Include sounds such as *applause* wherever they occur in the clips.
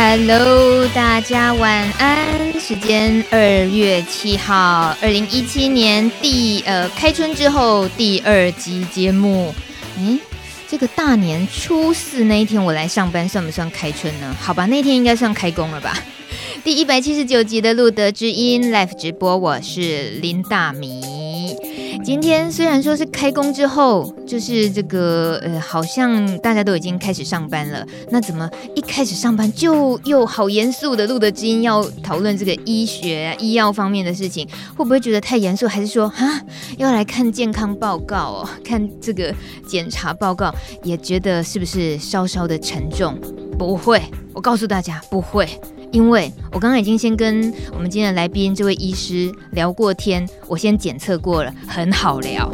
Hello，大家晚安。时间二月七号，二零一七年第呃开春之后第二集节目。诶，这个大年初四那一天我来上班，算不算开春呢？好吧，那天应该算开工了吧。*laughs* 第一百七十九集的路德之音 Live 直播，我是林大米。今天虽然说是开工之后，就是这个呃，好像大家都已经开始上班了。那怎么一开始上班就又好严肃的露德知音要讨论这个医学、医药方面的事情，会不会觉得太严肃？还是说啊，要来看健康报告哦，看这个检查报告，也觉得是不是稍稍的沉重？不会，我告诉大家不会。因为我刚刚已经先跟我们今天的来宾这位医师聊过天，我先检测过了，很好聊。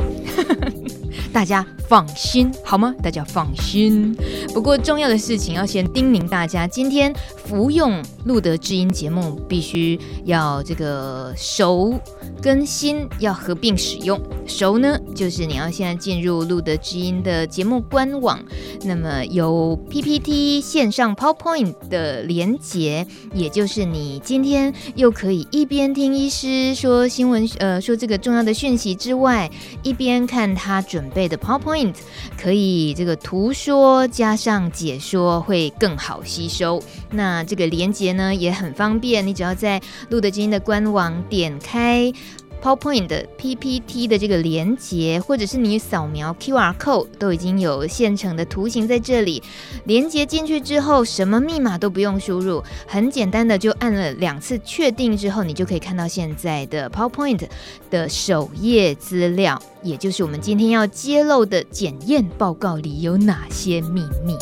大家放心好吗？大家放心。不过重要的事情要先叮咛大家，今天服用路德知音节目必须要这个熟跟新要合并使用。熟呢，就是你要现在进入路德知音的节目官网，那么有 PPT 线上 PowerPoint 的连结，也就是你今天又可以一边听医师说新闻，呃，说这个重要的讯息之外，一边看他准备的 PowerPoint 可以这个图说加上解说会更好吸收。那这个连接呢也很方便，你只要在路德知音的官网点开。PowerPoint 的 PPT 的这个连接，或者是你扫描 QR code，都已经有现成的图形在这里。连接进去之后，什么密码都不用输入，很简单的就按了两次确定之后，你就可以看到现在的 PowerPoint 的首页资料，也就是我们今天要揭露的检验报告里有哪些秘密。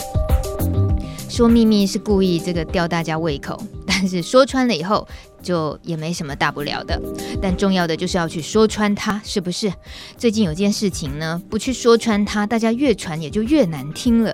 说秘密是故意这个吊大家胃口，但是说穿了以后。就也没什么大不了的，但重要的就是要去说穿它，是不是？最近有件事情呢，不去说穿它，大家越传也就越难听了。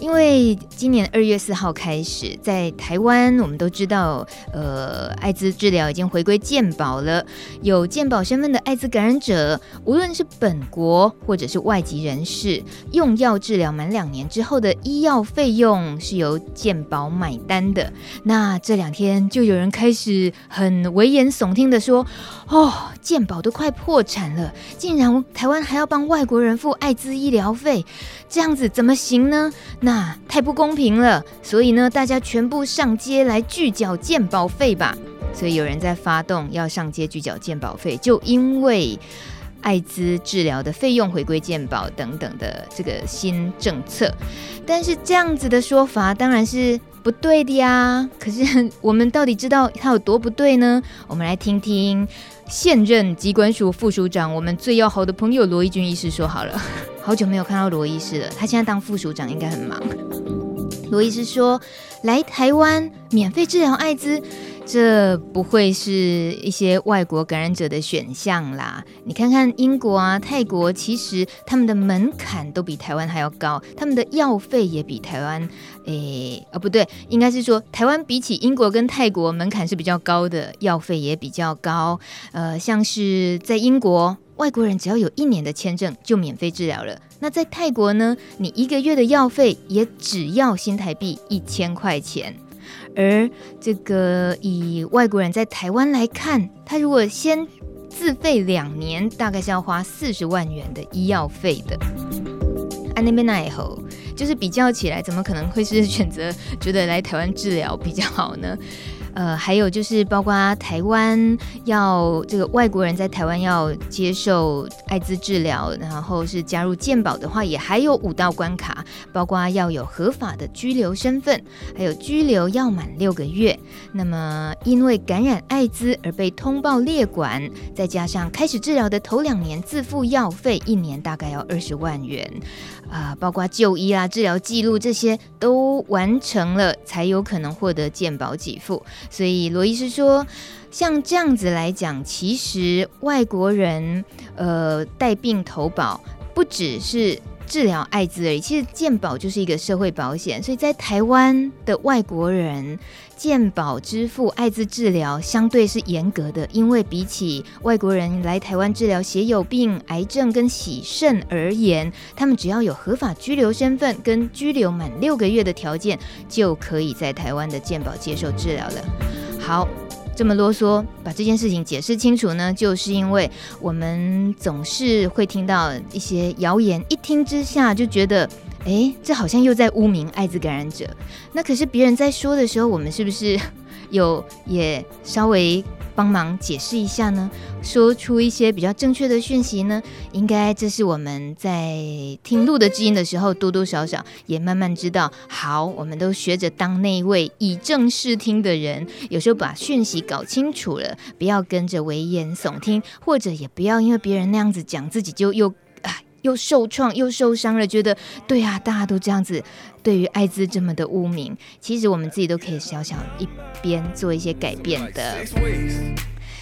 因为今年二月四号开始，在台湾，我们都知道，呃，艾滋治疗已经回归健保了。有健保身份的艾滋感染者，无论是本国或者是外籍人士，用药治疗满两年之后的医药费用是由健保买单的。那这两天就有人开始。很危言耸听的说：“哦，健保都快破产了，竟然台湾还要帮外国人付艾滋医疗费，这样子怎么行呢？那太不公平了。所以呢，大家全部上街来拒缴健保费吧。所以有人在发动要上街拒缴健保费，就因为艾滋治疗的费用回归健保等等的这个新政策。但是这样子的说法，当然是。”不对的呀，可是我们到底知道他有多不对呢？*laughs* 我们来听听现任机关署副署长，我们最要好的朋友罗一军医师说好了。好久没有看到罗医师了，他现在当副署长应该很忙。罗医师说，来台湾免费治疗艾滋。这不会是一些外国感染者的选项啦。你看看英国啊、泰国，其实他们的门槛都比台湾还要高，他们的药费也比台湾，诶，哦不对，应该是说台湾比起英国跟泰国门槛是比较高的，药费也比较高。呃，像是在英国，外国人只要有一年的签证就免费治疗了。那在泰国呢，你一个月的药费也只要新台币一千块钱。而这个以外国人在台湾来看，他如果先自费两年，大概是要花四十万元的医药费的。安那边那以后，就是比较起来，怎么可能会是选择觉得来台湾治疗比较好呢？呃，还有就是包括台湾要这个外国人在台湾要接受艾滋治疗，然后是加入健保的话，也还有五道关卡，包括要有合法的居留身份，还有居留要满六个月。那么因为感染艾滋而被通报列管，再加上开始治疗的头两年自付药费，一年大概要二十万元。啊，包括就医啊、治疗记录这些都完成了，才有可能获得健保给付。所以罗医师说，像这样子来讲，其实外国人呃带病投保，不只是治疗艾滋而已。其实健保就是一个社会保险，所以在台湾的外国人。健保支付艾滋治疗相对是严格的，因为比起外国人来台湾治疗血友病、癌症跟洗肾而言，他们只要有合法居留身份跟居留满六个月的条件，就可以在台湾的健保接受治疗了。好，这么啰嗦，把这件事情解释清楚呢，就是因为我们总是会听到一些谣言，一听之下就觉得。哎，这好像又在污名艾滋感染者。那可是别人在说的时候，我们是不是 *laughs* 有也稍微帮忙解释一下呢？说出一些比较正确的讯息呢？应该这是我们在听录的知音的时候，多多少少也慢慢知道。好，我们都学着当那位以正视听的人，有时候把讯息搞清楚了，不要跟着危言耸听，或者也不要因为别人那样子讲，自己就又。又受创又受伤了，觉得对啊，大家都这样子，对于艾滋这么的污名，其实我们自己都可以小小一边做一些改变的。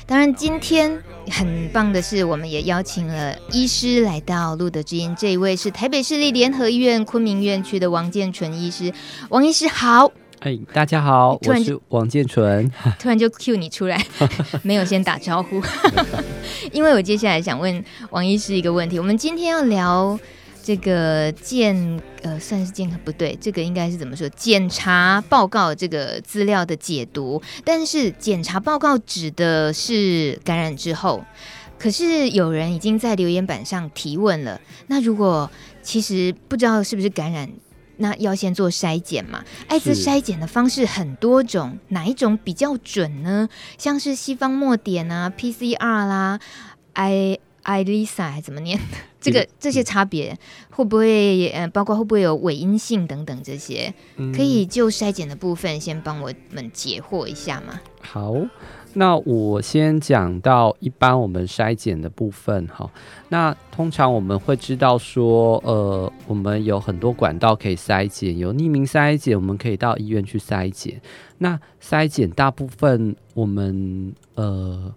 当然，今天很棒的是，我们也邀请了医师来到路德之音，这一位是台北市立联合医院昆明院区的王建纯医师，王医师好。哎，大家好，我是王建纯。*laughs* 突然就 cue 你出来，*laughs* 没有先打招呼，*laughs* 因为我接下来想问王医师一个问题。我们今天要聊这个健呃，算是健康不对，这个应该是怎么说？检查报告这个资料的解读，但是检查报告指的是感染之后，可是有人已经在留言板上提问了。那如果其实不知道是不是感染？那要先做筛检嘛？艾滋筛检的方式很多种，哪一种比较准呢？像是西方墨点啊、PCR 啦、I Ilisa 还怎么念？*laughs* 这个这些差别会不会呃，包括会不会有伪阴性等等这些？可以就筛检的部分先帮我们解惑一下吗？好。那我先讲到一般我们筛检的部分哈。那通常我们会知道说，呃，我们有很多管道可以筛检，有匿名筛检，我们可以到医院去筛检。那筛检大部分我们呃，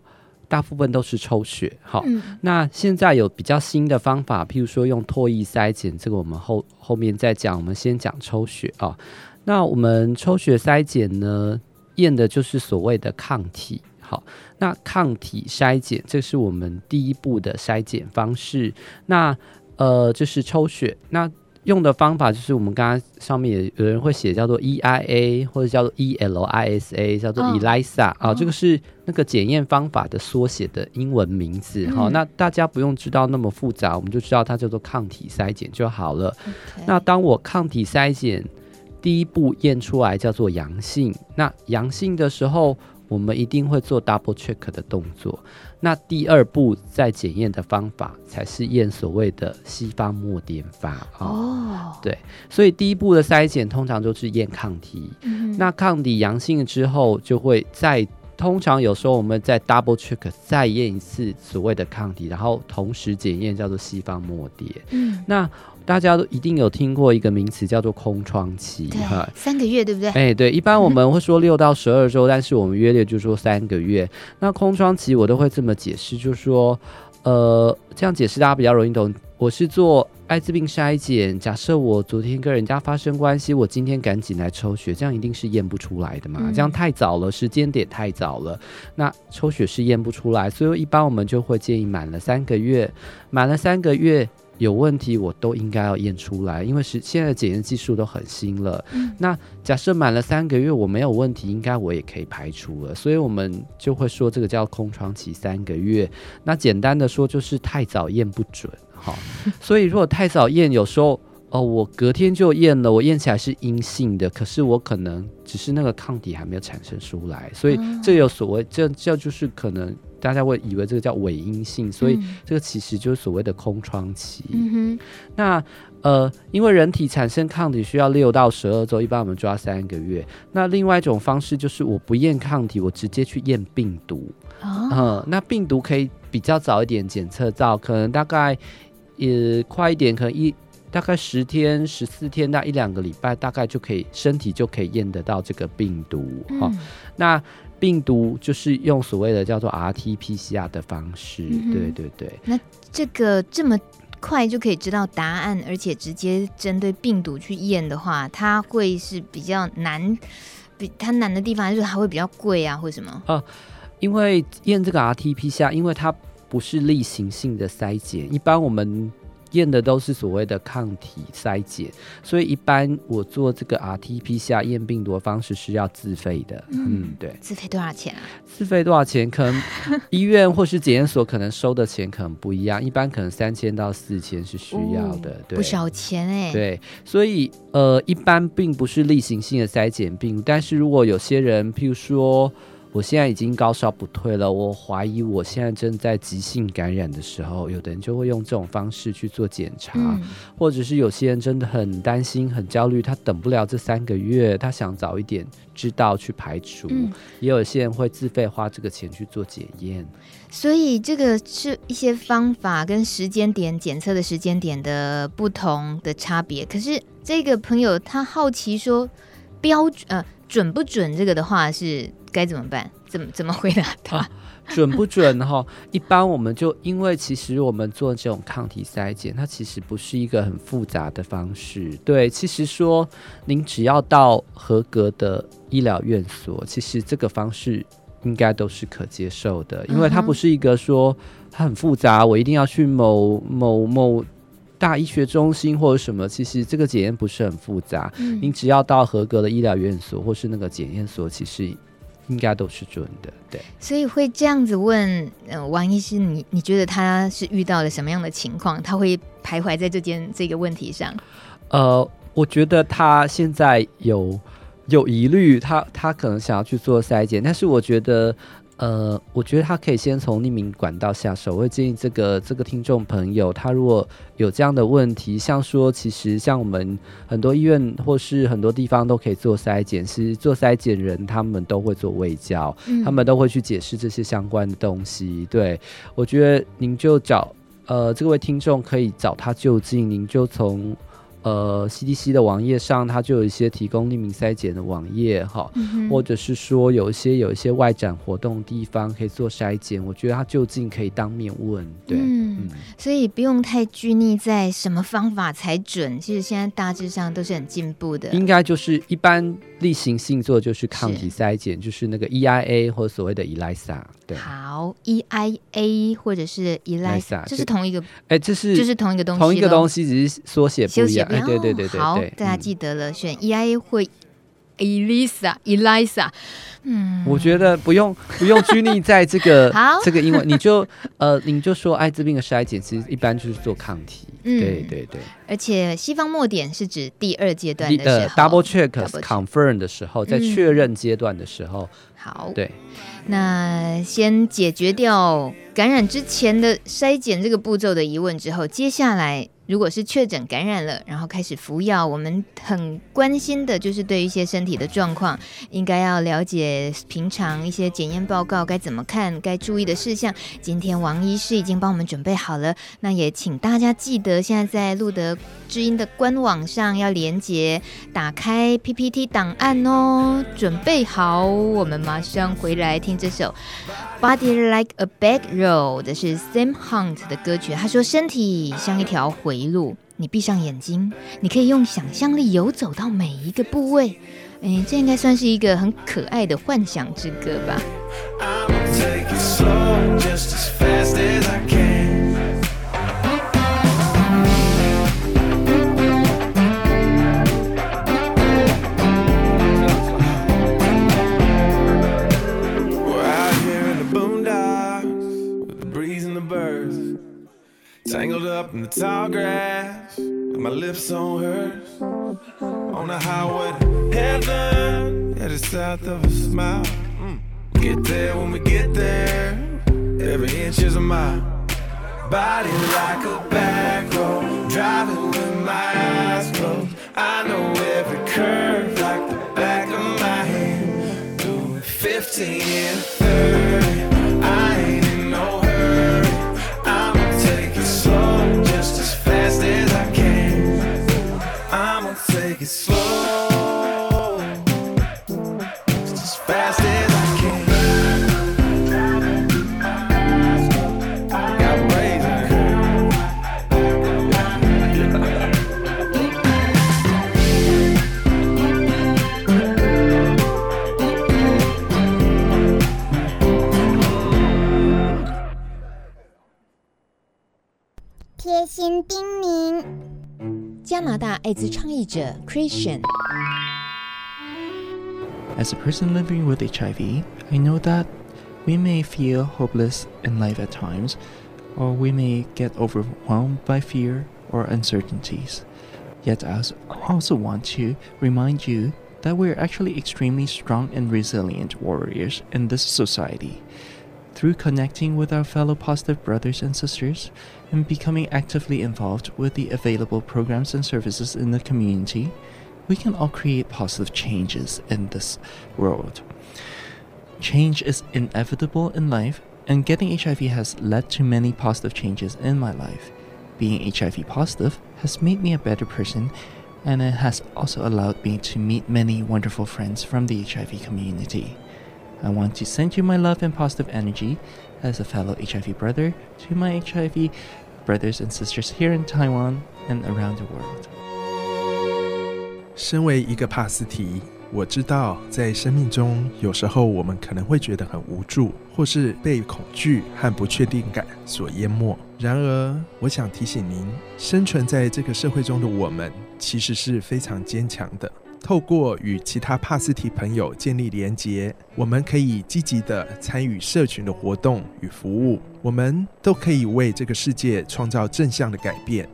大部分都是抽血哈。那现在有比较新的方法，譬如说用唾液筛检，这个我们后后面再讲。我们先讲抽血啊。那我们抽血筛检呢，验的就是所谓的抗体。好，那抗体筛检，这是我们第一步的筛检方式。那呃，就是抽血，那用的方法就是我们刚刚上面也有人会写叫做 EIA 或者叫做 ELISA，叫做 ELISA 啊、这个是那个检验方法的缩写的英文名字。好、嗯，那大家不用知道那么复杂，我们就知道它叫做抗体筛检就好了。那当我抗体筛检第一步验出来叫做阳性，那阳性的时候。我们一定会做 double check 的动作。那第二步再检验的方法才是验所谓的西方墨点法哦。对，所以第一步的筛检通常就是验抗体。嗯。那抗体阳性之后，就会再通常有时候我们再 double check 再验一次所谓的抗体，然后同时检验叫做西方墨点。嗯。那大家都一定有听过一个名词叫做空窗期，哈，三个月对不对？哎、欸，对，一般我们会说六到十二周，但是我们约略就说三个月。那空窗期我都会这么解释，就是说，呃，这样解释大家比较容易懂。我是做艾滋病筛检，假设我昨天跟人家发生关系，我今天赶紧来抽血，这样一定是验不出来的嘛？嗯、这样太早了，时间点太早了，那抽血是验不出来，所以一般我们就会建议满了三个月，满了三个月。有问题我都应该要验出来，因为是现在检验技术都很新了。嗯、那假设满了三个月我没有问题，应该我也可以排除了。所以我们就会说这个叫空窗期三个月。那简单的说就是太早验不准，哈。所以如果太早验，有时候哦，我隔天就验了，我验起来是阴性的，可是我可能只是那个抗体还没有产生出来，所以这有所谓，这这就是可能。大家会以为这个叫伪阴性，所以这个其实就是所谓的空窗期。嗯、那呃，因为人体产生抗体需要六到十二周，一般我们抓三个月。那另外一种方式就是我不验抗体，我直接去验病毒。嗯、哦，那病毒可以比较早一点检测到，可能大概也快一点，可能一大概十天、十四天到一两个礼拜，大概就可以身体就可以验得到这个病毒。哈、嗯哦，那。病毒就是用所谓的叫做 RT-PCR 的方式，嗯，对对对。那这个这么快就可以知道答案，而且直接针对病毒去验的话，它会是比较难，比它难的地方就是它会比较贵啊，或什么？啊，因为验这个 RT-PCR，因为它不是例行性的筛检，一般我们。验的都是所谓的抗体筛检，所以一般我做这个 RT-PCR 验病毒的方式是要自费的。嗯，嗯，对。自费多少钱啊？自费多少钱？可能 *laughs* 医院或是检验所可能收的钱可能不一样，一般可能三千到四千是需要的。哦、对，不少钱哎、欸。对，所以呃，一般并不是例行性的筛检病毒，但是如果有些人，譬如说。我现在已经高烧不退了，我怀疑我现在正在急性感染的时候，有的人就会用这种方式去做检查，嗯、或者是有些人真的很担心、很焦虑，他等不了这三个月，他想早一点知道去排除，嗯、也有些人会自费花这个钱去做检验。所以这个是一些方法跟时间点检测的时间点的不同的差别。可是这个朋友他好奇说标准呃准不准这个的话是。该怎么办？怎么怎么回答他？啊、准不准哈？一般我们就因为其实我们做这种抗体筛检，它其实不是一个很复杂的方式。对，其实说您只要到合格的医疗院所，其实这个方式应该都是可接受的，因为它不是一个说它很复杂，我一定要去某某某大医学中心或者什么。其实这个检验不是很复杂，嗯、您只要到合格的医疗院所或是那个检验所，其实。应该都是准的，对。所以会这样子问，呃，王医师，你你觉得他是遇到了什么样的情况？他会徘徊在这件这个问题上？呃，我觉得他现在有有疑虑，他他可能想要去做筛检，但是我觉得。呃，我觉得他可以先从匿名管道下手。我会建议这个这个听众朋友，他如果有这样的问题，像说，其实像我们很多医院或是很多地方都可以做筛检，其实做筛检人他们都会做卫教，嗯、他们都会去解释这些相关的东西。对，我觉得您就找呃这位听众可以找他就近，您就从。呃，CDC 的网页上，它就有一些提供匿名筛检的网页哈，嗯、或者是说有一些有一些外展活动地方可以做筛检，我觉得它就近可以当面问，对，嗯，嗯所以不用太拘泥在什么方法才准，其实现在大致上都是很进步的，应该就是一般。例行性做就是抗体筛检，是就是那个 EIA 或所谓的 ELISA。对，好，EIA 或者是 ELISA，这是同一个，哎，这是就是同一个东西，同一个东西只是缩写不一样。哎，对对对对，好，对大家记得了，选 EIA 会 ELISA，ELISA。嗯，我觉得不用不用拘泥在这个 *laughs* 这个英文，你就呃，你就说艾滋病的筛检，其实一般就是做抗体。嗯，对对对。而且西方末点是指第二阶段的时候，double check confirm 的时候，在确认阶段的时候。好，对。那先解决掉感染之前的筛检这个步骤的疑问之后，接下来。如果是确诊感染了，然后开始服药，我们很关心的就是对于一些身体的状况，应该要了解平常一些检验报告该怎么看，该注意的事项。今天王医师已经帮我们准备好了，那也请大家记得，现在在路德知音的官网上要连接，打开 PPT 档案哦，准备好，我们马上回来听这首。Body like a back road，是 Sam Hunt 的歌曲。他说：“身体像一条回一路，你闭上眼睛，你可以用想象力游走到每一个部位。”哎，这应该算是一个很可爱的幻想之歌吧。Tangled up in the tall grass, with my lips on hers. On the highway to heaven, At the south of a smile. Mm. Get there when we get there, every inch is a mile. Body like a back road, driving with my eyes closed. I know every curve like the back of my hand. Doing 15 and 30. As a person living with HIV, I know that we may feel hopeless in life at times, or we may get overwhelmed by fear or uncertainties. Yet, I also want to remind you that we're actually extremely strong and resilient warriors in this society. Through connecting with our fellow positive brothers and sisters and becoming actively involved with the available programs and services in the community, we can all create positive changes in this world. Change is inevitable in life, and getting HIV has led to many positive changes in my life. Being HIV positive has made me a better person, and it has also allowed me to meet many wonderful friends from the HIV community. I want to send you my love and positive energy as a fellow HIV brother to my HIV brothers and sisters here in Taiwan and around the world. 身为一个帕斯提，我知道在生命中，有时候我们可能会觉得很无助，或是被恐惧和不确定感所淹没。然而，我想提醒您，生存在这个社会中的我们，其实是非常坚强的。透过与其他帕斯提朋友建立连结，我们可以积极地参与社群的活动与服务。我们都可以为这个世界创造正向的改变。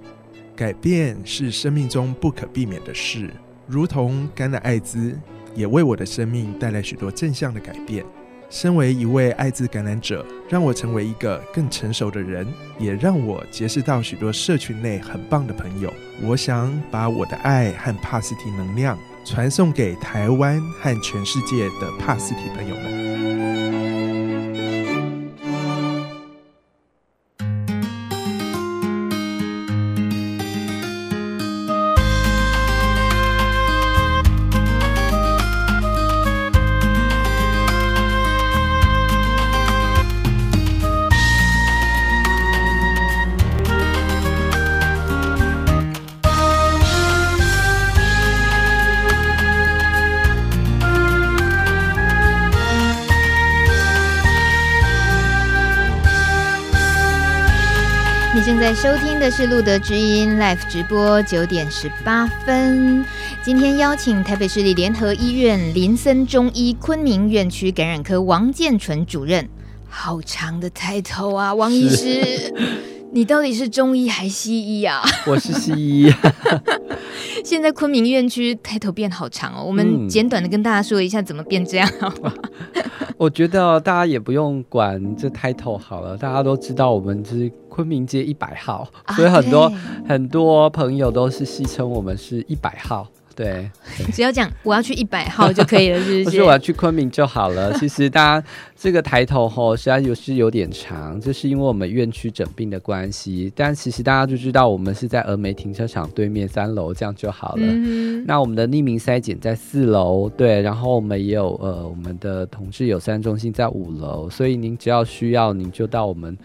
改变是生命中不可避免的事，如同感染艾滋，也为我的生命带来许多正向的改变。身为一位艾滋感染者，让我成为一个更成熟的人，也让我结识到许多社群内很棒的朋友。我想把我的爱和帕斯提能量。传送给台湾和全世界的帕斯提朋友们。收听的是路德之音 Live 直播，九点十八分。今天邀请台北市立联合医院林森中医昆明院区感染科王建纯主任，好长的 title 啊，王医师，你到底是中医还西医啊？我是西医。*laughs* 现在昆明院区 title 变好长哦，我们简短的跟大家说一下怎么变这样好不好？*laughs* 我觉得大家也不用管这 title 好了，大家都知道我们是。昆明街一百号，所以很多、啊、很多朋友都是戏称我们是一百号。对，对只要讲我要去一百号就可以了，是不是？*laughs* 不是我要去昆明就好了。*laughs* 其实大家这个抬头吼，实际上有是有点长，这是因为我们院区整病的关系。但其实大家就知道，我们是在峨眉停车场对面三楼，这样就好了。嗯、那我们的匿名筛检在四楼，对，然后我们也有呃，我们的同志友善中心在五楼，所以您只要需要，您就到我们。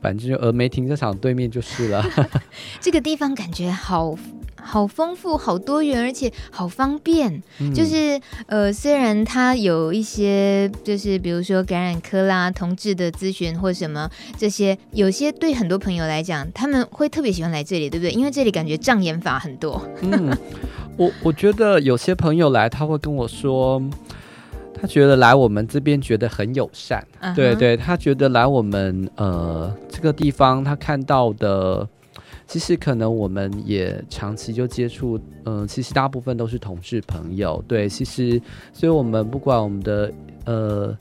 反正就峨眉停车场对面就是了。*laughs* 这个地方感觉好好丰富、好多元，而且好方便。嗯、就是呃，虽然它有一些，就是比如说感染科啦、同志的咨询或什么这些，有些对很多朋友来讲，他们会特别喜欢来这里，对不对？因为这里感觉障眼法很多。嗯，我我觉得有些朋友来，他会跟我说。他觉得来我们这边觉得很友善，uh huh. 对对，他觉得来我们呃这个地方，他看到的其实可能我们也长期就接触，嗯、呃，其实大部分都是同事朋友，对，其实所以我们不管我们的呃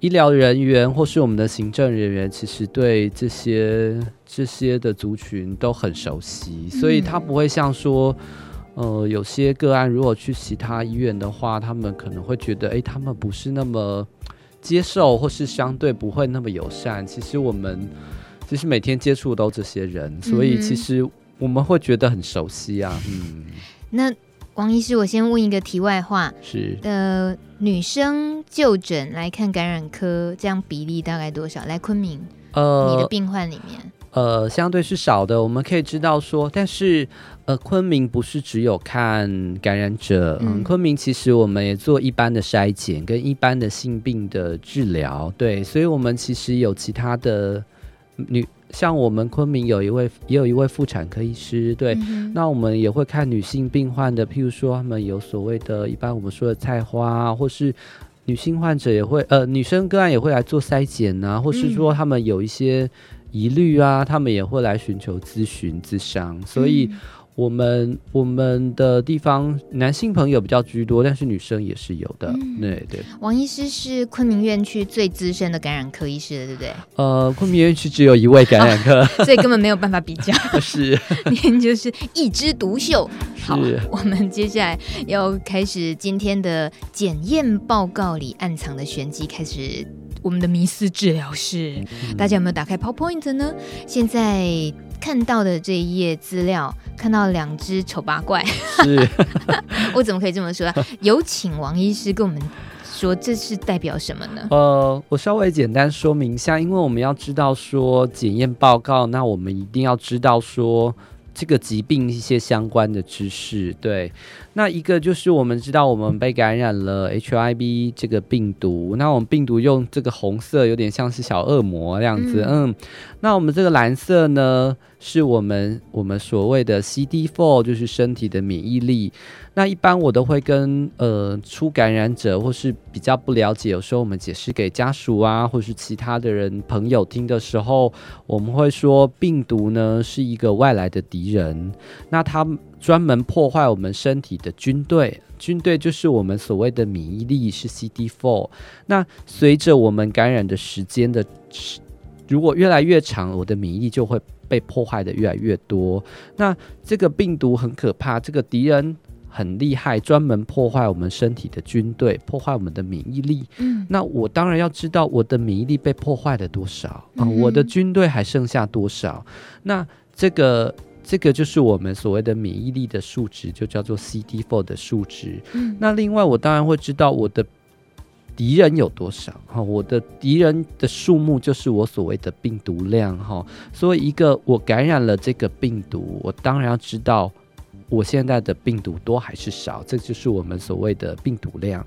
医疗人员或是我们的行政人员，其实对这些这些的族群都很熟悉，所以他不会像说。呃，有些个案如果去其他医院的话，他们可能会觉得，哎、欸，他们不是那么接受，或是相对不会那么友善。其实我们其实每天接触都这些人，所以其实我们会觉得很熟悉啊。嗯，那王医师，我先问一个题外话，是呃，女生就诊来看感染科，这样比例大概多少？来昆明，呃，你的病患里面。呃，相对是少的，我们可以知道说，但是呃，昆明不是只有看感染者，嗯，嗯，昆明其实我们也做一般的筛检跟一般的性病的治疗，对，所以我们其实有其他的女像我们昆明有一位也有一位妇产科医师，对，嗯、那我们也会看女性病患的，譬如说他们有所谓的，一般我们说的菜花，或是女性患者也会，呃，女生个案也会来做筛检啊，或是说他们有一些疑虑啊，他们也会来寻求咨询咨商，所以。嗯我们我们的地方男性朋友比较居多，但是女生也是有的。嗯、对对。王医师是昆明院区最资深的感染科医师的，对不对？呃，昆明院区只有一位感染科，哦、*laughs* 所以根本没有办法比较。*laughs* 是，*laughs* 您就是一枝独秀。好，我们接下来要开始今天的检验报告里暗藏的玄机，开始我们的迷思治疗室。嗯、大家有没有打开 PowerPoint 呢？现在。看到的这一页资料，看到两只丑八怪，是 *laughs* 我怎么可以这么说？有请王医师跟我们说，这是代表什么呢？呃，我稍微简单说明一下，因为我们要知道说检验报告，那我们一定要知道说这个疾病一些相关的知识，对。那一个就是我们知道我们被感染了 HIV 这个病毒，那我们病毒用这个红色有点像是小恶魔这样子，嗯，嗯，那我们这个蓝色呢，是我们我们所谓的 CD4，就是身体的免疫力。那一般我都会跟呃初感染者或是比较不了解，有时候我们解释给家属啊，或是其他的人朋友听的时候，我们会说病毒呢是一个外来的敌人，那他。专门破坏我们身体的军队，军队就是我们所谓的免疫力是 CD4。那随着我们感染的时间的，如果越来越长，我的免疫力就会被破坏的越来越多。那这个病毒很可怕，这个敌人很厉害，专门破坏我们身体的军队，破坏我们的免疫力。嗯，那我当然要知道我的免疫力被破坏了多少啊，我的军队还剩下多少？那这个。这个就是我们所谓的免疫力的数值，就叫做 CD4 的数值。嗯，那另外我当然会知道我的敌人有多少哈，我的敌人的数目就是我所谓的病毒量哈。所以一个我感染了这个病毒，我当然要知道。我现在的病毒多还是少？这就是我们所谓的病毒量。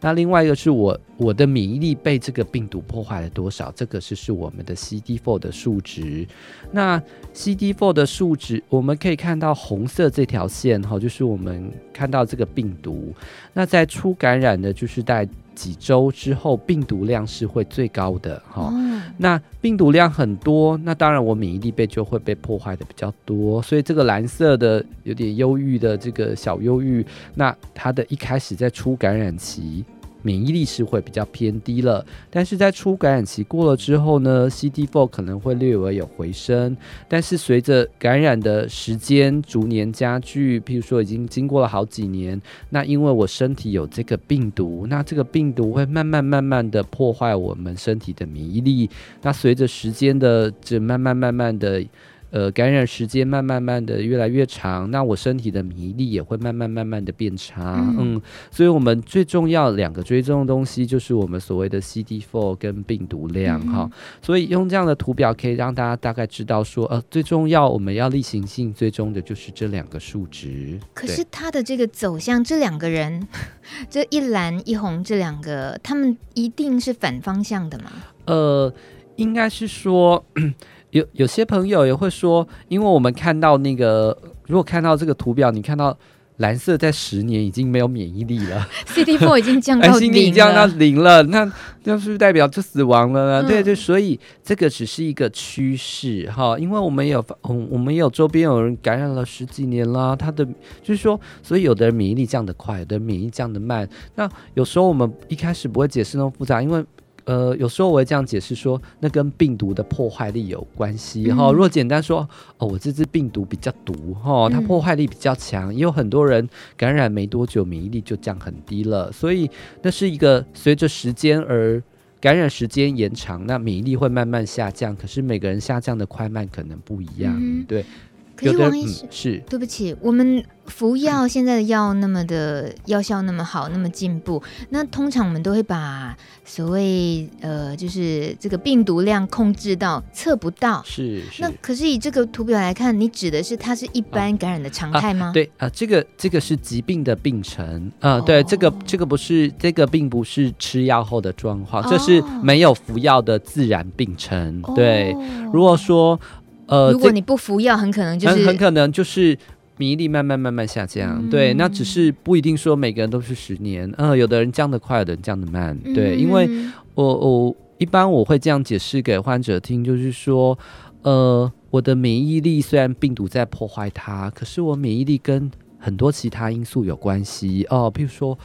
那另外一个是我我的免疫力被这个病毒破坏了多少？这个是是我们的 CD4 的数值。那 CD4 的数值，我们可以看到红色这条线哈，就是我们看到这个病毒。那在初感染的，就是在。几周之后，病毒量是会最高的哈。那病毒量很多，那当然我免疫力被就会被破坏的比较多。所以这个蓝色的有点忧郁的这个小忧郁，那它的一开始在初感染期。免疫力是会比较偏低了，但是在初感染期过了之后呢，CD4 可能会略微有回升，但是随着感染的时间逐年加剧，譬如说已经经过了好几年，那因为我身体有这个病毒，那这个病毒会慢慢慢慢的破坏我们身体的免疫力，那随着时间的这慢慢慢慢的。呃，感染时间慢慢慢的越来越长，那我身体的免疫力也会慢慢慢慢的变差。嗯，嗯，所以我们最重要两个追踪的东西就是我们所谓的 CD4 跟病毒量哈。嗯、所以用这样的图表可以让大家大概知道说，呃，最重要我们要例行性追踪的就是这两个数值。可是它的这个走向，这两个人，*laughs* 这一蓝一红这两个，他们一定是反方向的吗？呃，应该是说。有有些朋友也会说，因为我们看到那个，如果看到这个图表，你看到蓝色在十年已经没有免疫力了，CD4 已经降到零了，已经降到零了，那那是不是代表就死亡了呢？嗯、对对，所以这个只是一个趋势哈，因为我们有，我们也有周边有人感染了十几年啦，他的就是说，所以有的人免疫力降得快，有的人免疫力降得慢，那有时候我们一开始不会解释那么复杂，因为。呃，有时候我会这样解释说，那跟病毒的破坏力有关系哈。嗯、如果简单说，哦，我这只病毒比较毒哈，它破坏力比较强，嗯、也有很多人感染没多久，免疫力就降很低了。所以那是一个随着时间而感染时间延长，那免疫力会慢慢下降。可是每个人下降的快慢可能不一样，嗯、对。可是王医师、嗯、是对不起，我们服药现在的药那么的药效那么好，那么进步，那通常我们都会把所谓呃，就是这个病毒量控制到测不到。是是。那可是以这个图表来看，你指的是它是一般感染的常态吗？啊啊、对啊、呃，这个这个是疾病的病程啊、呃，对，这个这个不是这个并不是吃药后的状况，这是没有服药的自然病程。哦、对，如果说。呃，如果你不服药，很可能就是很很可能就是免疫力慢慢慢慢下降。嗯、对，那只是不一定说每个人都是十年。呃，有的人降得快，有的人降得慢。对，嗯、因为我我一般我会这样解释给患者听，就是说，呃，我的免疫力虽然病毒在破坏它，可是我免疫力跟很多其他因素有关系哦。譬如说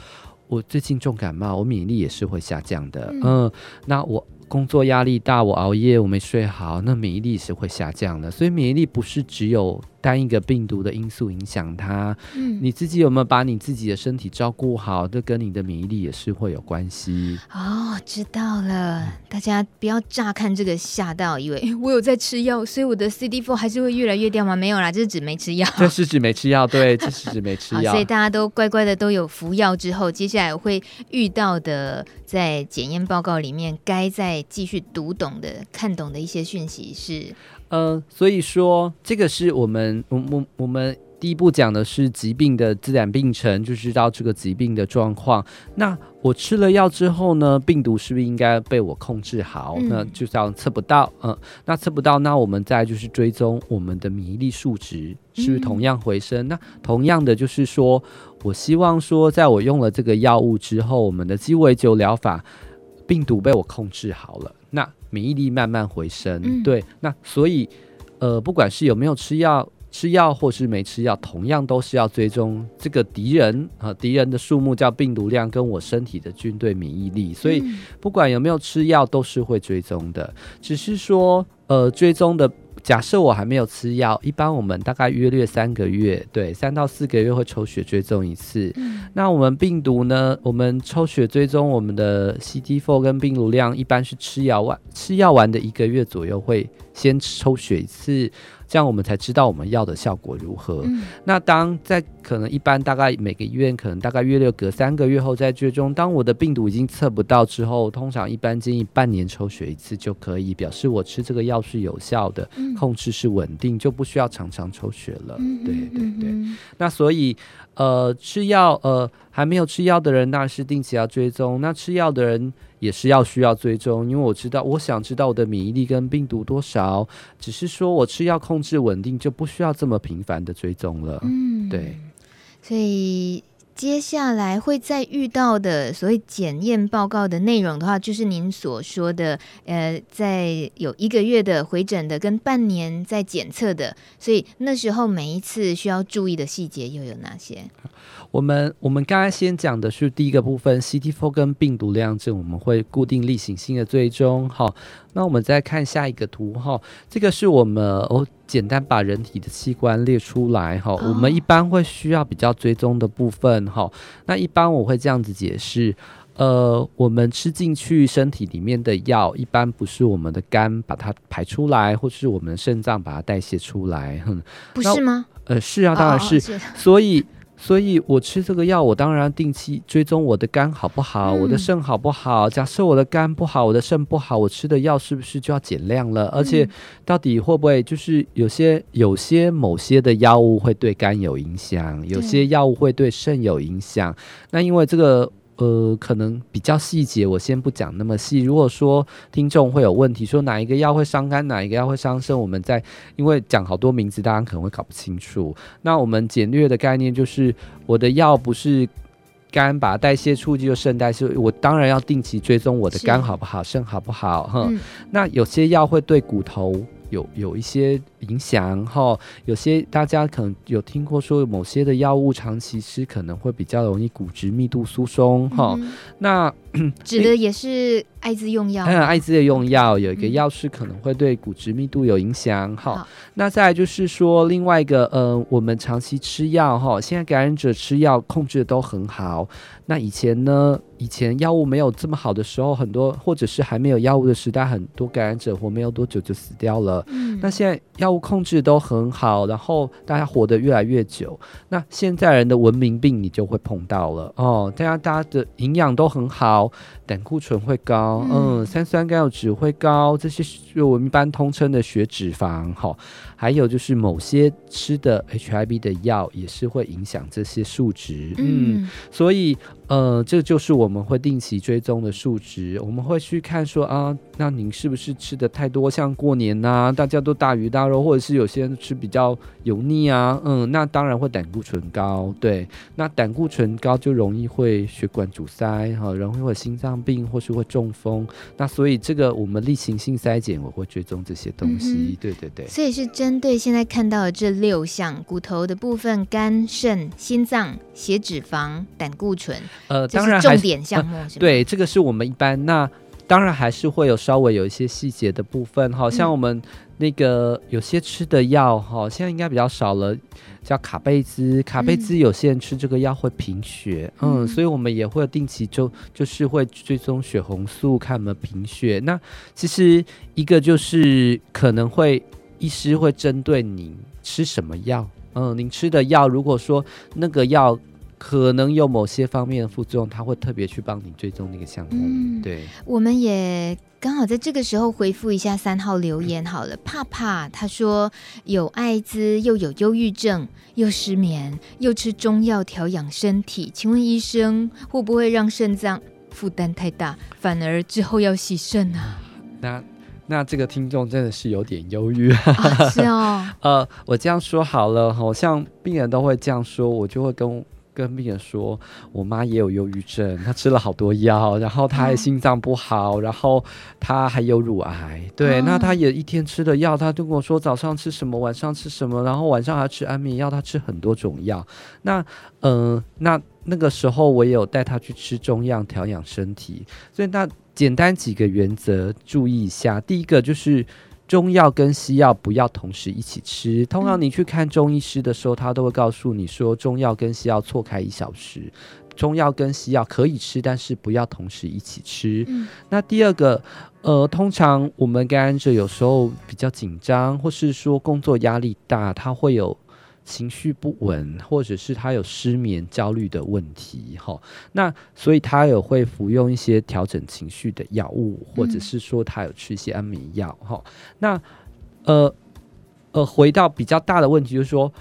我最近重感冒，我免疫力也是会下降的。嗯、呃，那我。工作压力大，我熬夜，我没睡好，那免疫力是会下降的。所以免疫力不是只有单一个病毒的因素影响它。嗯，你自己有没有把你自己的身体照顾好，这跟你的免疫力也是会有关系。哦，知道了。大家不要乍看这个吓到，以为我有在吃药，所以我的 CD4 还是会越来越掉吗？没有啦，这是指没吃药。这是指没吃药，对，*laughs* 这是指没吃药。所以大家都乖乖的都有服药之后，接下来会遇到的，在检验报告里面该再。继续读懂的、看懂的一些讯息是，呃，所以说这个是我们，我我我们第一步讲的是疾病的自然病程，就知道这个疾病的状况。那我吃了药之后呢，病毒是不是应该被我控制好？嗯、那就这样测不到，嗯、呃，那测不到，那我们再就是追踪我们的免疫力数值是不是同样回升？嗯、那同样的就是说，我希望说，在我用了这个药物之后，我们的鸡尾酒疗法。病毒被我控制好了，那免疫力慢慢回升。嗯、对，那所以，呃，不管是有没有吃药，吃药或是没吃药，同样都是要追踪这个敌人啊，敌人的数目叫病毒量，跟我身体的军队免疫力。所以，不管有没有吃药，都是会追踪的。只是说，呃，追踪的。假设我还没有吃药，一般我们大概约略三个月，对，三到四个月会抽血追踪一次。嗯、那我们病毒呢？我们抽血追踪我们的 CD4 跟病毒量，一般是吃药完吃药完的一个月左右会先抽血一次。这样我们才知道我们药的效果如何。嗯、那当在可能一般大概每个医院可能大概约六隔三个月后再追踪，当我的病毒已经测不到之后，通常一般建议半年抽血一次就可以，表示我吃这个药是有效的，嗯、控制是稳定，就不需要常常抽血了。嗯、对对对。那所以呃吃药呃还没有吃药的人，那是定期要追踪；那吃药的人。也是要需要追踪，因为我知道，我想知道我的免疫力跟病毒多少，只是说我吃药控制稳定，就不需要这么频繁的追踪了。嗯，对。所以接下来会再遇到的所谓检验报告的内容的话，就是您所说的，呃，在有一个月的回诊的跟半年在检测的，所以那时候每一次需要注意的细节又有哪些？我们我们刚才先讲的是第一个部分，CD4 跟病毒量证，我们会固定例行性的追踪。好，那我们再看下一个图哈，这个是我们哦简单把人体的器官列出来哈。我们一般会需要比较追踪的部分哈。那一般我会这样子解释，呃，我们吃进去身体里面的药，一般不是我们的肝把它排出来，或是我们的肾脏把它代谢出来，哼，不是吗？呃，是啊，当然是，哦、*laughs* 所以。所以我吃这个药，我当然定期追踪我的肝好不好，嗯、我的肾好不好。假设我的肝不好，我的肾不好，我吃的药是不是就要减量了？而且到底会不会就是有些有些某些的药物会对肝有影响，有些药物会对肾有影响？那因为这个。呃，可能比较细节，我先不讲那么细。如果说听众会有问题，说哪一个药会伤肝，哪一个药会伤肾，我们在因为讲好多名字，大家可能会搞不清楚。那我们简略的概念就是，我的药不是肝把代谢出去就肾代谢，我当然要定期追踪我的肝好不好，肾好不好。哼，嗯、那有些药会对骨头。有有一些影响哈，有些大家可能有听过说，某些的药物长期吃可能会比较容易骨质密度疏松哈。嗯、那指的也是艾滋用药，还有艾滋的用药，有一个药是可能会对骨质密度有影响。好，那再来就是说另外一个，呃，我们长期吃药哈，现在感染者吃药控制的都很好。那以前呢？以前药物没有这么好的时候，很多或者是还没有药物的时代，很多感染者活没有多久就死掉了。嗯，那现在药物控制都很好，然后大家活得越来越久。那现在人的文明病你就会碰到了哦，大家大家的营养都很好，胆固醇会高，嗯，三酸甘油酯会高，这些是我们一般通称的血脂肪，哈、哦。还有就是某些吃的 HIV 的药也是会影响这些数值，嗯，嗯，所以呃，这就是我们会定期追踪的数值，我们会去看说啊，那您是不是吃的太多？像过年呐、啊，大家都大鱼大肉，或者是有些人吃比较油腻啊，嗯，那当然会胆固醇高，对，那胆固醇高就容易会血管阻塞，哈，容易会心脏病或是会中风，那所以这个我们例行性筛检我会追踪这些东西，嗯、对对对，所以是真。针对现在看到的这六项骨头的部分，肝、肾、心脏、血脂肪、胆固醇，呃，当然重点项目对，这个是我们一般。那当然还是会有稍微有一些细节的部分，好像我们那个有些吃的药，哈，现在应该比较少了，叫卡贝兹。卡贝兹有些人吃这个药会贫血，嗯，嗯，所以我们也会定期就就是会追踪血红素，看有没有贫血。那其实一个就是可能会。医师会针对你吃什么药，嗯，您吃的药，如果说那个药可能有某些方面的副作用，他会特别去帮你追踪那个项目。嗯，对，我们也刚好在这个时候回复一下三号留言好了。怕怕他说有艾滋，又有忧郁症，又失眠，又吃中药调养身体，请问医生会不会让肾脏负担太大，反而之后要洗肾啊？那。那这个听众真的是有点忧郁，啊，是哦。*laughs* 呃，我这样说好了，好像病人都会这样说，我就会跟跟病人说，我妈也有忧郁症，她吃了好多药，然后她还心脏不好，哦，*laughs* 然后她还有乳癌，对，哦，那她也一天吃的药，她就跟我说早上吃什么，晚上吃什么，然后晚上还吃安眠药，她吃很多种药。那，嗯，呃，那那个时候我也有带她去吃中药调养身体，所以那。简单几个原则，注意一下。第一个就是中药跟西药不要同时一起吃。通常你去看中医师的时候，他都会告诉你说，中药跟西药错开一小时。中药跟西药可以吃，但是不要同时一起吃。嗯。那第二个，呃，通常我们感染者有时候比较紧张，或是说工作压力大，他会有。情绪不稳，或者是他有失眠、焦虑的问题，哈，那所以他有会服用一些调整情绪的药物，或者是说他有吃一些安眠药，哈、嗯。那呃呃，回到比较大的问题，就是说，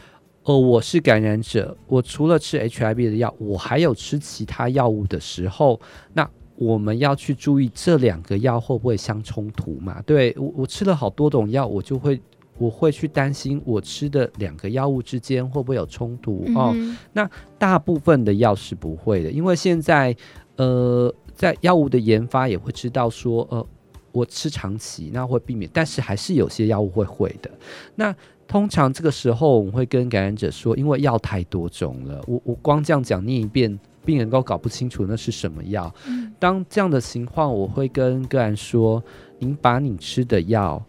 呃，我是感染者，我除了吃 HIV 的药，我还有吃其他药物的时候，那我们要去注意这两个药会不会相冲突嘛？对，我我吃了好多种药，我就会。我会去担心我吃的两个药物之间会不会有冲突哦。那大部分的药是不会的，因为现在呃，在药物的研发也会知道说，呃，我吃长期那会避免，但是还是有些药物会会的。那通常这个时候我们会跟感染者说，因为药太多种了，我我光这样讲念一遍，病人都搞不清楚那是什么药。当这样的情况，我会跟个案说，您把你吃的药。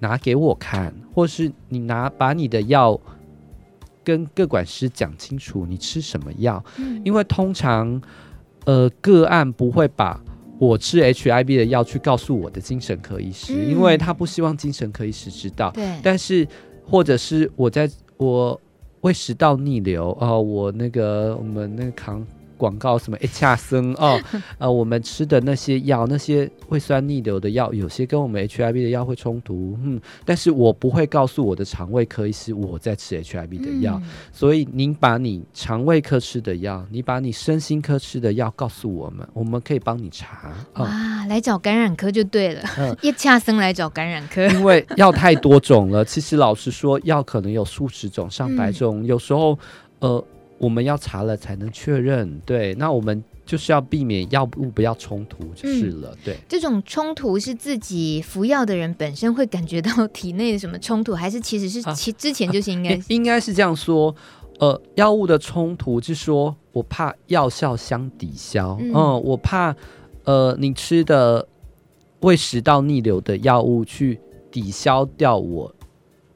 拿给我看，或是你拿把你的药跟各管师讲清楚，你吃什么药？嗯，因为通常，呃，个案不会把我吃 HIV 的药去告诉我的精神科医师，嗯，因为他不希望精神科医师知道。对，但是或者是我在我胃食道逆流哦，我那个我们那个扛。广告什么 H R 生哦，*laughs* 呃，我们吃的那些药，那些胃酸逆流的药，有些跟我们 HIV 的药会冲突，嗯，但是我不会告诉我的肠胃科医师我在吃 HIV 的药，嗯，所以您把你肠胃科吃的药，你把你身心科吃的药告诉我们，我们可以帮你查。啊，嗯，来找感染科就对了，H 亚森来找感染科，因为药太多种了。其实老实说，药可能有数十种、上百种，嗯，有时候，呃。我们要查了才能确认，对，那我们就是要避免药物不要冲突就是了，嗯、对。这种冲突是自己服药的人本身会感觉到体内的什么冲突，还是其实是其之前就是应该、*laughs* 应该是这样说，呃，药物的冲突是说我怕药效相抵消，嗯，嗯，我怕呃，你吃的胃食道逆流的药物去抵消掉我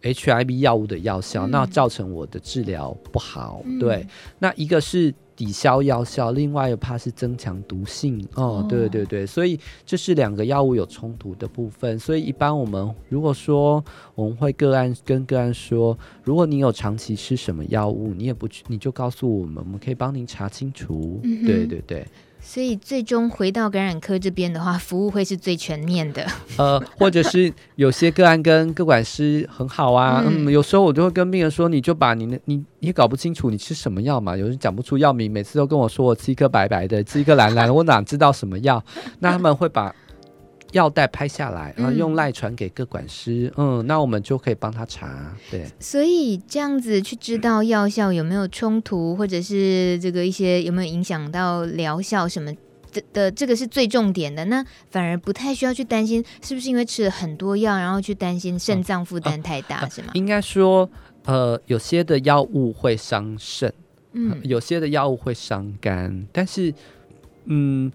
HIV 药物的药效，嗯、那造成我的治疗不好。嗯、对，那一个是。抵消药效，另外又怕是增强毒性哦，对对对，所以这是两个药物有冲突的部分。所以一般我们如果说我们会个案跟个案说，如果你有长期吃什么药物，你也不去，你就告诉我们，我们可以帮您查清楚。对对对。所以最终回到感染科这边的话，服务会是最全面的。*laughs* 呃，或者是有些个案跟个管师很好啊，嗯，嗯，有时候我就会跟病人说，你就把你的你你也搞不清楚你吃什么药嘛，有人讲不出药名，每次都跟我说我吃一颗白白的，吃一颗蓝蓝的，我哪知道什么药？那他们会把。药袋拍下来，然后用赖传给各管师，嗯，嗯，那我们就可以帮他查，对。所以这样子去知道药效有没有冲突，或者是这个一些有没有影响到疗效什么的的，这个是最重点的。那反而不太需要去担心是不是因为吃了很多药，然后去担心肾脏负担太大，啊、是吗？应该说，呃，有些的药物会伤肾，嗯，有些的药物会伤肝，但是，嗯。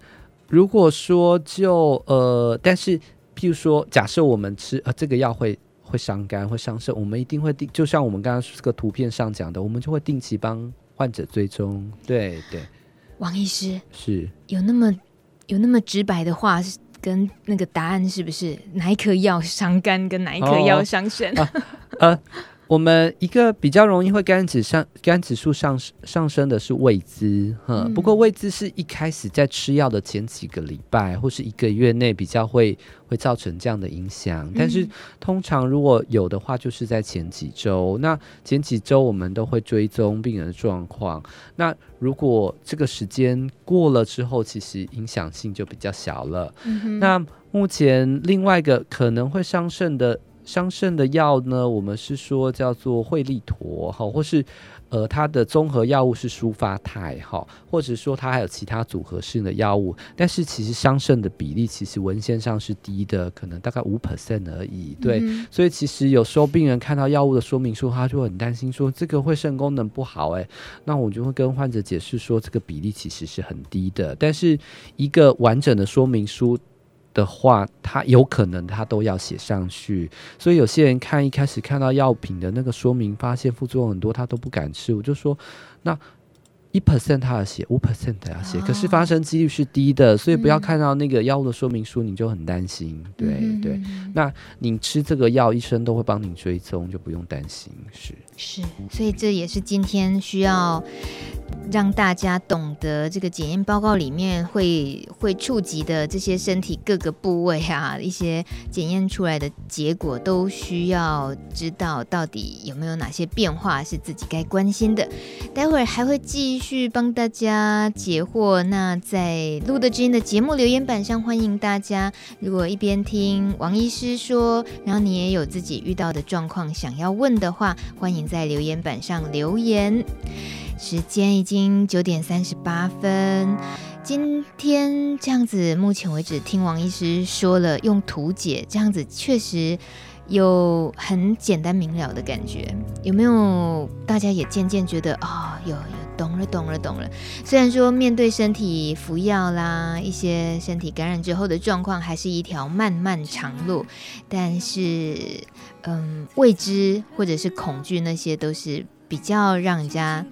如果说就呃，但是譬如说，假设我们吃呃这个药会会伤肝会伤肾，我们一定会定，就像我们刚刚这个图片上讲的，我们就会定期帮患者追踪。对对，王医师是有那么有那么直白的话跟那个答案是不是？哪一颗药伤肝，跟哪一颗药伤肾？我们一个比较容易会肝指上肝指数上上升的是胃滋，哈、嗯。不过胃滋是一开始在吃药的前几个礼拜或是一个月内比较会会造成这样的影响，但是通常如果有的话，就是在前几周。那前几周我们都会追踪病人的状况。那如果这个时间过了之后，其实影响性就比较小了。嗯、那目前另外一个可能会伤肾的。伤肾的药呢，我们是说叫做惠利妥哈，或是呃它的综合药物是舒发泰哈，或者说它还有其他组合性的药物，但是其实伤肾的比例其实文献上是低的，可能大概五 percent 而已。对，嗯、所以其实有时候病人看到药物的说明书，他就很担心说这个会肾功能不好哎，那我就会跟患者解释说这个比例其实是很低的，但是一个完整的说明书。的话，他有可能他都要写上去，所以有些人看一开始看到药品的那个说明，发现副作用很多，他都不敢吃。我就说，那。一 percent 他要写，五 percent 他要写，可是发生几率是低的，所以不要看到那个药物的说明书你就很担心。对对，那你吃这个药，医生都会帮你追踪，就不用担心。是是，所以这也是今天需要让大家懂得这个检验报告里面会会触及的这些身体各个部位啊，*laughs* 一些检验出来的结果都需要知道到底有没有哪些变化是自己该关心的。待会儿还会继继续。帮大家解惑。那在露德知音的节目留言板上，欢迎大家。如果一边听王医师说，然后你也有自己遇到的状况想要问的话，欢迎在留言板上留言。时间已经九点三十八分，今天这样子，目前为止听王医师说了，用图解这样子，确实。有很简单明了的感觉，有没有？大家也渐渐觉得哦，有有懂了，懂了，懂了。虽然说面对身体服药啦，一些身体感染之后的状况，还是一条漫漫长路，但是嗯，未知或者是恐惧，那些都是比较让人家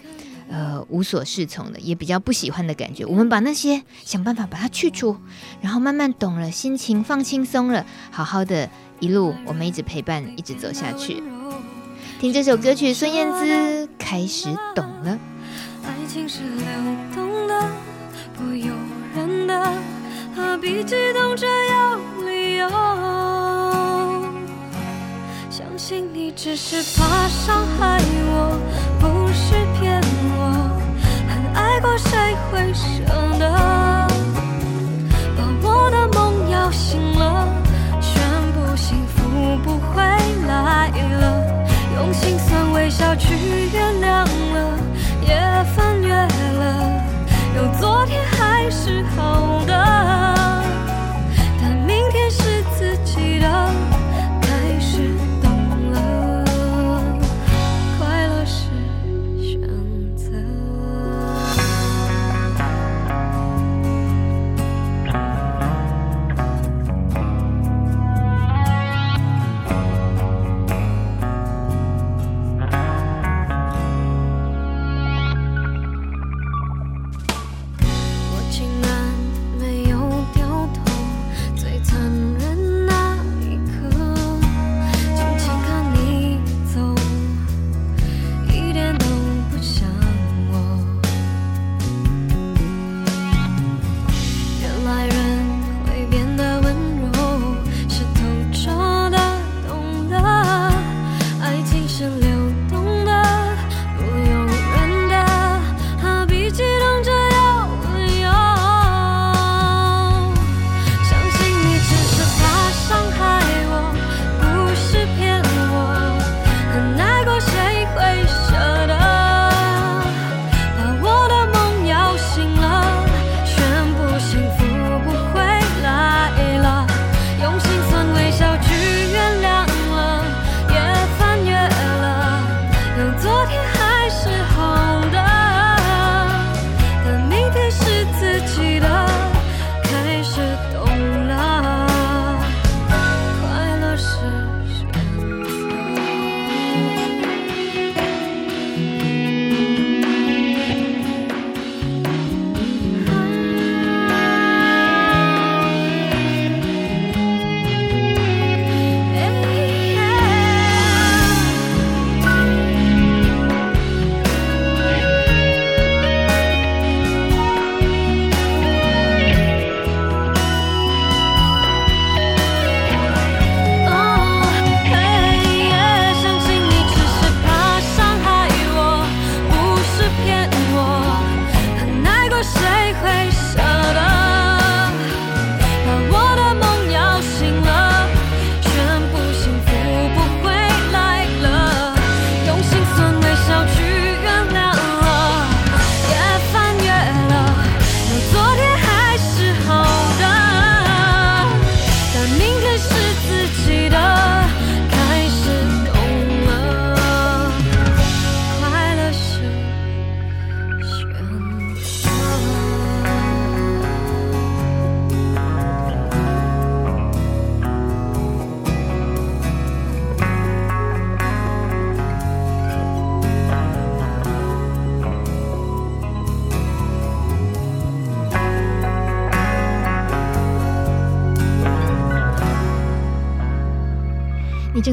呃无所适从的，也比较不喜欢的感觉。我们把那些想办法把它去除，然后慢慢懂了，心情放轻松了，好好的。一路，我们一直陪伴，一直走下去。听这首歌曲，孙燕姿开始懂了。爱情是流动的，不由人的，何必激动着要理由？相信你只是怕伤害我，不是骗我。很爱过，谁会舍得把我的梦摇醒了？不回来了，用心酸微笑去原谅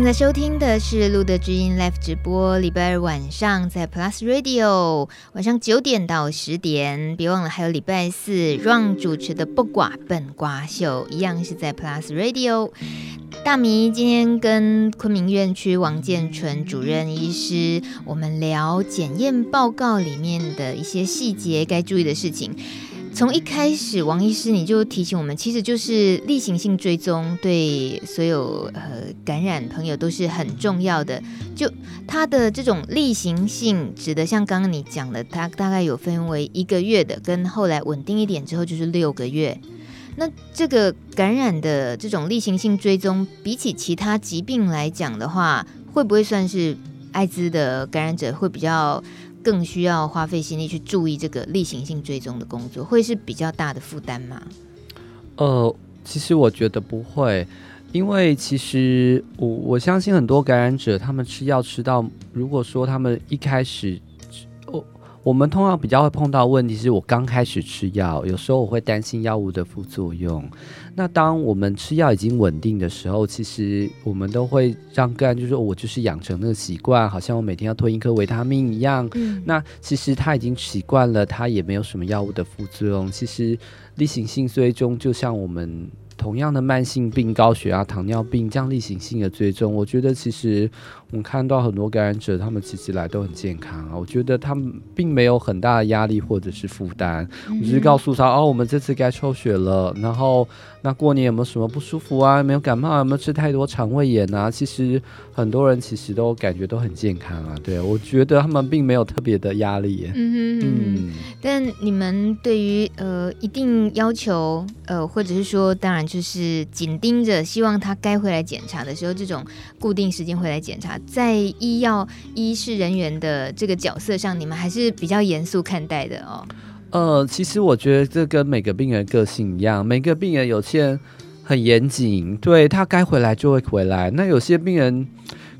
你正在收听的是路德之音 Live 直播，礼拜二晚上在 Plus Radio，晚上九点到十点，别忘了还有礼拜四 Ron 主持的不寡笨瓜秀，一样是在 Plus Radio。大米今天跟昆明院区王建纯主任医师，我们聊检验报告里面的一些细节，该注意的事情。从一开始，王医师你就提醒我们，其实就是例行性追踪，对所有呃感染朋友都是很重要的。就它的这种例行性，指的像刚刚你讲的，它大概有分为一个月的，跟后来稳定一点之后就是六个月。那这个感染的这种例行性追踪，比起其他疾病来讲的话，会不会算是艾滋的感染者会比较？更需要花费心力去注意这个例行性追踪的工作，会是比较大的负担吗？呃，其实我觉得不会，因为其实我我相信很多感染者，他们吃药吃到，如果说他们一开始。我们通常比较会碰到问题是，我刚开始吃药，有时候我会担心药物的副作用。那当我们吃药已经稳定的时候，其实我们都会让个案就是说我就是养成那个习惯，好像我每天要吞一颗维他命一样。嗯。那其实他已经习惯了，他也没有什么药物的副作用。其实例行性追踪就像我们。同样的慢性病，高血压、糖尿病，这样例行性的追踪，我觉得其实我们看到很多感染者，他们其实来都很健康啊。我觉得他们并没有很大的压力或者是负担，我只是告诉他哦，我们这次该抽血了，然后。那过年有没有什么不舒服啊？有没有感冒？有没有吃太多肠胃炎啊？其实很多人其实都感觉都很健康啊。对，我觉得他们并没有特别的压力。嗯哼嗯。但你们对于呃一定要求呃，或者是说，当然就是紧盯着，希望他该回来检查的时候，这种固定时间回来检查，在医药医事人员的这个角色上，你们还是比较严肃看待的哦。呃，其实我觉得这跟每个病人个性一样，每个病人有些人很严谨，对，他该回来就会回来。那有些病人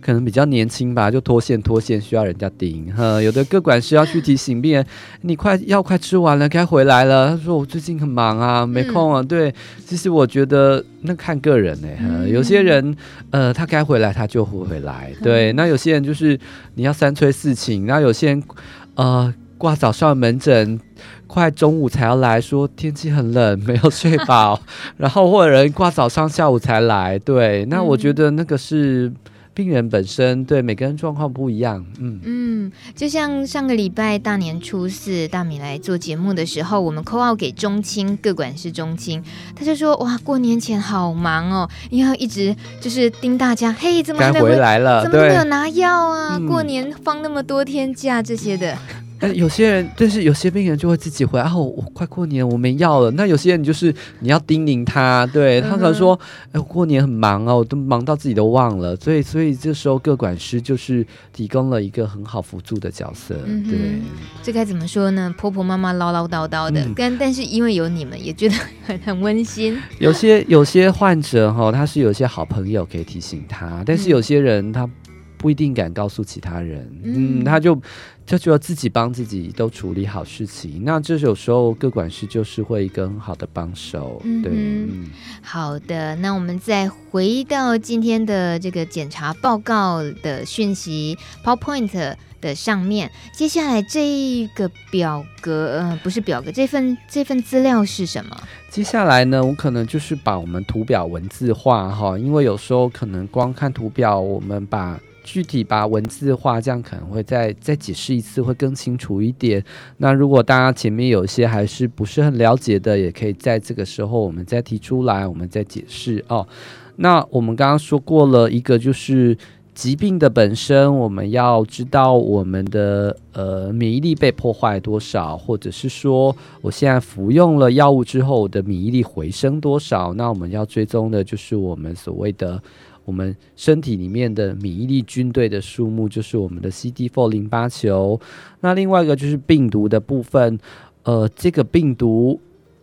可能比较年轻吧，就脱线脱线需要人家盯。哈，有的各管师要去提醒病人，你快药快吃完了，该回来了。他说我最近很忙啊，没空啊。嗯、对，其实我觉得那看个人呢、欸。有些人呃，他该回来他就会回来。对，那有些人就是你要三催四请，那有些人呃挂早上门诊。快中午才要来说天气很冷，没有睡饱，*laughs* 然后或者人挂早上下午才来，对，那我觉得那个是病人本身，对，每个人状况不一样，嗯嗯，就像上个礼拜大年初四大米来做节目的时候，我们 call out 给中青各管事中青，他就说哇，过年前好忙哦，因为要一直就是盯大家，嘿，怎么还没回来了？怎么没有拿药啊？过年放那么多天假这些的。但有些人，但是有些病人就会自己回来。哦，我快过年，我没药了。那有些人就是你要叮咛他，对他可能说，哎，我过年很忙哦，我都忙到自己都忘了。所以，所以这时候各管师就是提供了一个很好辅助的角色。嗯、对，这该怎么说呢？婆婆妈妈唠唠叨叨的，但、嗯、但是因为有你们，也觉得很很温馨。有些有些患者哈、哦，他是有些好朋友可以提醒他，但是有些人他不一定敢告诉其他人。嗯，嗯，他就。就就要自己帮自己都处理好事情，那这有时候各管事就是会一个很好的帮手。嗯，对，嗯，好的，那我们再回到今天的这个检查报告的讯息 PowerPoint 的上面，接下来这个表格，呃，不是表格，这份这份资料是什么？接下来呢，我可能就是把我们图表文字化哈，因为有时候可能光看图表，我们把。具体把文字化，这样可能会再再解释一次，会更清楚一点。那如果大家前面有一些还是不是很了解的，也可以在这个时候我们再提出来，我们再解释哦。那我们刚刚说过了一个，就是疾病的本身，我们要知道我们的呃免疫力被破坏多少，或者是说我现在服用了药物之后，我的免疫力回升多少。那我们要追踪的就是我们所谓的。我们身体里面的免疫力军队的数目就是我们的 CD4 淋巴球。那另外一个就是病毒的部分，呃，这个病毒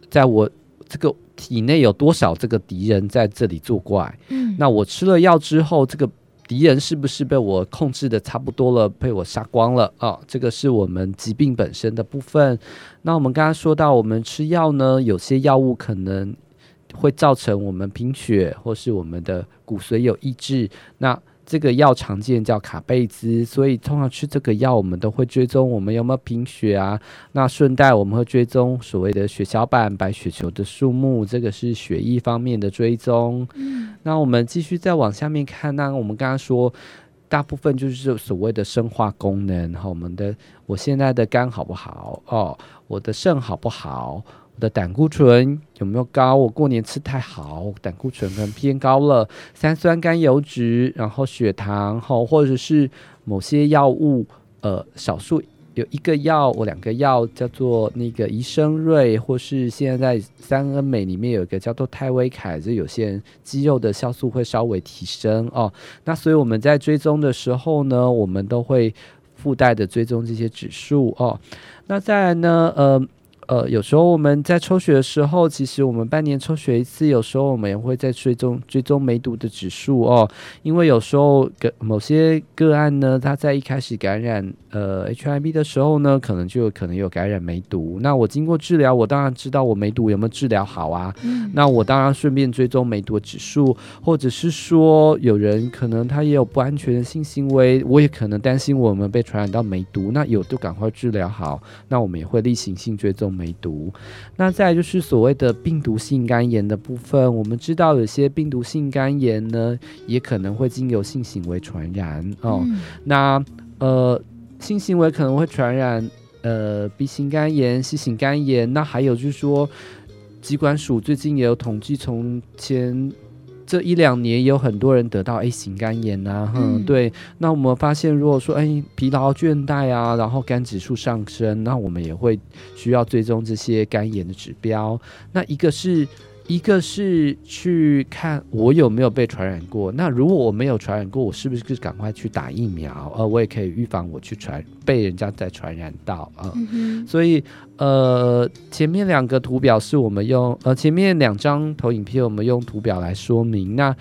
在我这个体内有多少这个敌人在这里作怪？嗯，那我吃了药之后，这个敌人是不是被我控制的差不多了，被我杀光了？啊，这个是我们疾病本身的部分。那我们刚刚说到，我们吃药呢，有些药物可能。会造成我们贫血或是我们的骨髓有抑制。那这个药常见叫卡贝兹，所以通常吃这个药，我们都会追踪我们有没有贫血啊。那顺带我们会追踪所谓的血小板白血球的数目，这个是血液方面的追踪。嗯，那我们继续再往下面看，那我们刚刚说，大部分就是所谓的生化功能，哈，我们的我现在的肝好不好？哦，我的肾好不好？的胆固醇有没有高？我过年吃太好，胆固醇可能偏高了。三酸甘油酯，然后血糖，吼，或者是某些药物，呃，少数有一个药，我两个药叫做那个怡生瑞，或是现在在三恩美里面有一个叫做泰威凯，就有些人肌肉的酵素会稍微提升哦。那所以我们在追踪的时候呢，我们都会附带的追踪这些指数哦。那再来呢，呃。呃，有时候我们在抽血的时候，其实我们半年抽血一次，有时候我们也会在追踪追踪梅毒的指数哦。因为有时候个某些个案呢，他在一开始感染呃 HIV 的时候呢，可能就有可能有感染梅毒。那我经过治疗，我当然知道我梅毒有没有治疗好啊。嗯。那我当然顺便追踪梅毒的指数，或者是说有人可能他也有不安全的性行为，我也可能担心我们被传染到梅毒，那有就赶快治疗好。那我们也会例行性追踪。梅毒，那再来就是所谓的病毒性肝炎的部分。我们知道有些病毒性肝炎呢，也可能会经由性行为传染哦。嗯、那呃，性行为可能会传染呃 B 型肝炎、C 型肝炎。那还有就是说，疾管署最近也有统计，从前。这一两年有很多人得到 A 型肝炎呐、啊，嗯，对。那我们发现，如果说哎疲劳倦怠啊，然后肝指数上升，那我们也会需要追踪这些肝炎的指标。那一个是。一个是去看我有没有被传染过，那如果我没有传染过，我是不是赶快去打疫苗？呃，我也可以预防我去传被人家再传染到啊。呃嗯、所以呃，前面两个图表是我们用呃前面两张投影片我们用图表来说明，那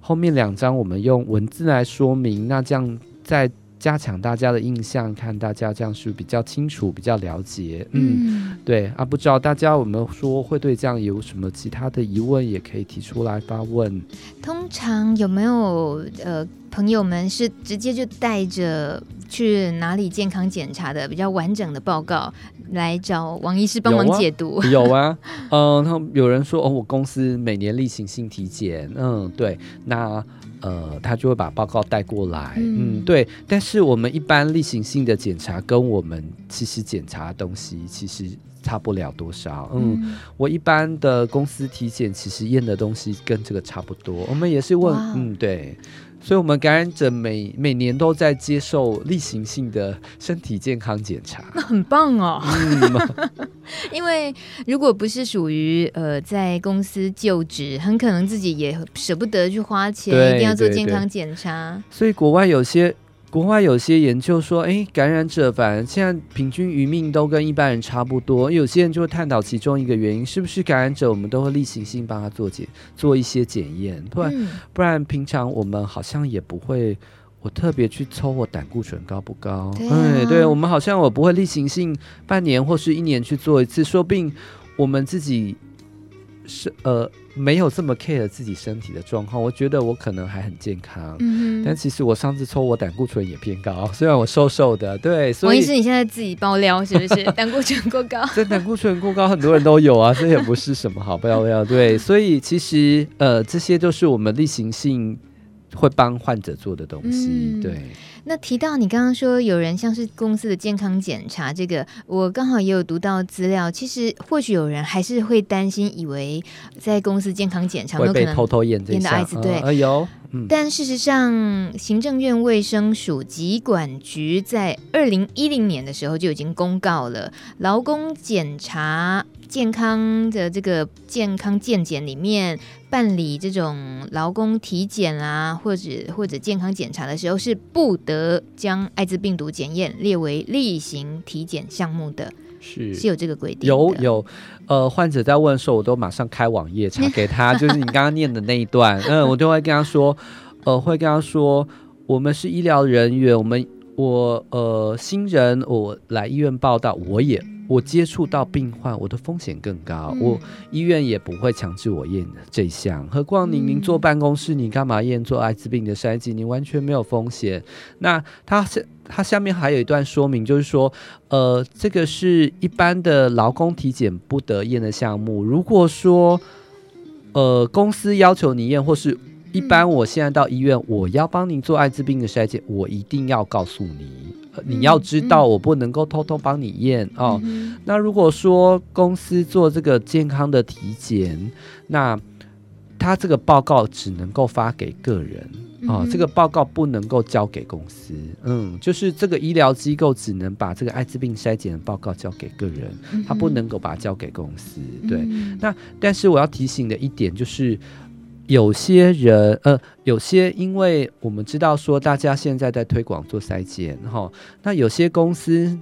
后面两张我们用文字来说明，那这样在。加强大家的印象，看大家这样是比较清楚、比较了解。嗯，嗯对啊，不知道大家有没有说会对这样有什么其他的疑问，也可以提出来发问。通常有没有呃朋友们是直接就带着去哪里健康检查的比较完整的报告来找王医师帮忙解读？有啊，嗯，他有人说哦，我公司每年例行性体检，嗯，对，那。呃，他就会把报告带过来，嗯，嗯，对。但是我们一般例行性的检查跟我们其实检查的东西其实差不了多少，嗯。嗯，我一般的公司体检其实验的东西跟这个差不多。我们也是问，嗯，对。所以，我们感染者每每年都在接受例行性的身体健康检查，那很棒哦。嗯、*laughs* 因为如果不是属于呃在公司就职，很可能自己也舍不得去花钱，一定要做健康检查。所以，国外有些。国外有些研究说，诶，感染者反正现在平均余命都跟一般人差不多。有些人就会探讨其中一个原因，是不是感染者我们都会例行性帮他做检做一些检验，不然、嗯、不然平常我们好像也不会，我特别去抽我胆固醇高不高？对、啊，对，我们好像我不会例行性半年或是一年去做一次，说不定我们自己是呃。没有这么 care 自己身体的状况，我觉得我可能还很健康，嗯、但其实我上次抽我胆固醇也偏高，*laughs* 虽然我瘦瘦的，对。所以王医师，你现在自己爆料是不是？*laughs* 胆固醇过高？*laughs* 这胆固醇过高，很多人都有啊，这也不是什么好爆料。对，所以其实呃，这些都是我们例行性会帮患者做的东西，嗯、对。那提到你刚刚说有人像是公司的健康检查，这个我刚好也有读到资料。其实或许有人还是会担心，以为在公司健康检查有可能偷偷验验的艾滋，对，哎呦，但事实上，行政院卫生署疾管局在二零一零年的时候就已经公告了，劳工检查。健康的这个健康健检里面办理这种劳工体检啊，或者或者健康检查的时候，是不得将艾滋病毒检验列为例行体检项目的，是是有这个规定。有有，呃，患者在问的时候，我都马上开网页查给他，*laughs* 就是你刚刚念的那一段，嗯，我就会跟他说，呃，会跟他说，我们是医疗人员，我们我呃新人我来医院报道，我也。我接触到病患，我的风险更高。嗯、我医院也不会强制我验这一项，何况您您坐办公室，你干嘛验做艾滋病的筛检？你完全没有风险。那它是它下面还有一段说明，就是说，呃，这个是一般的劳工体检不得验的项目。如果说，呃，公司要求你验，或是一般我现在到医院，我要帮您做艾滋病的筛检，我一定要告诉你。你要知道，我不能够偷偷帮你验哦。那如果说公司做这个健康的体检，那他这个报告只能够发给个人哦，这个报告不能够交给公司。嗯，就是这个医疗机构只能把这个艾滋病筛检的报告交给个人，他不能够把它交给公司。对，那但是我要提醒的一点就是。有些人，呃，有些，因为我们知道说，大家现在在推广做筛检，哈，那有些公司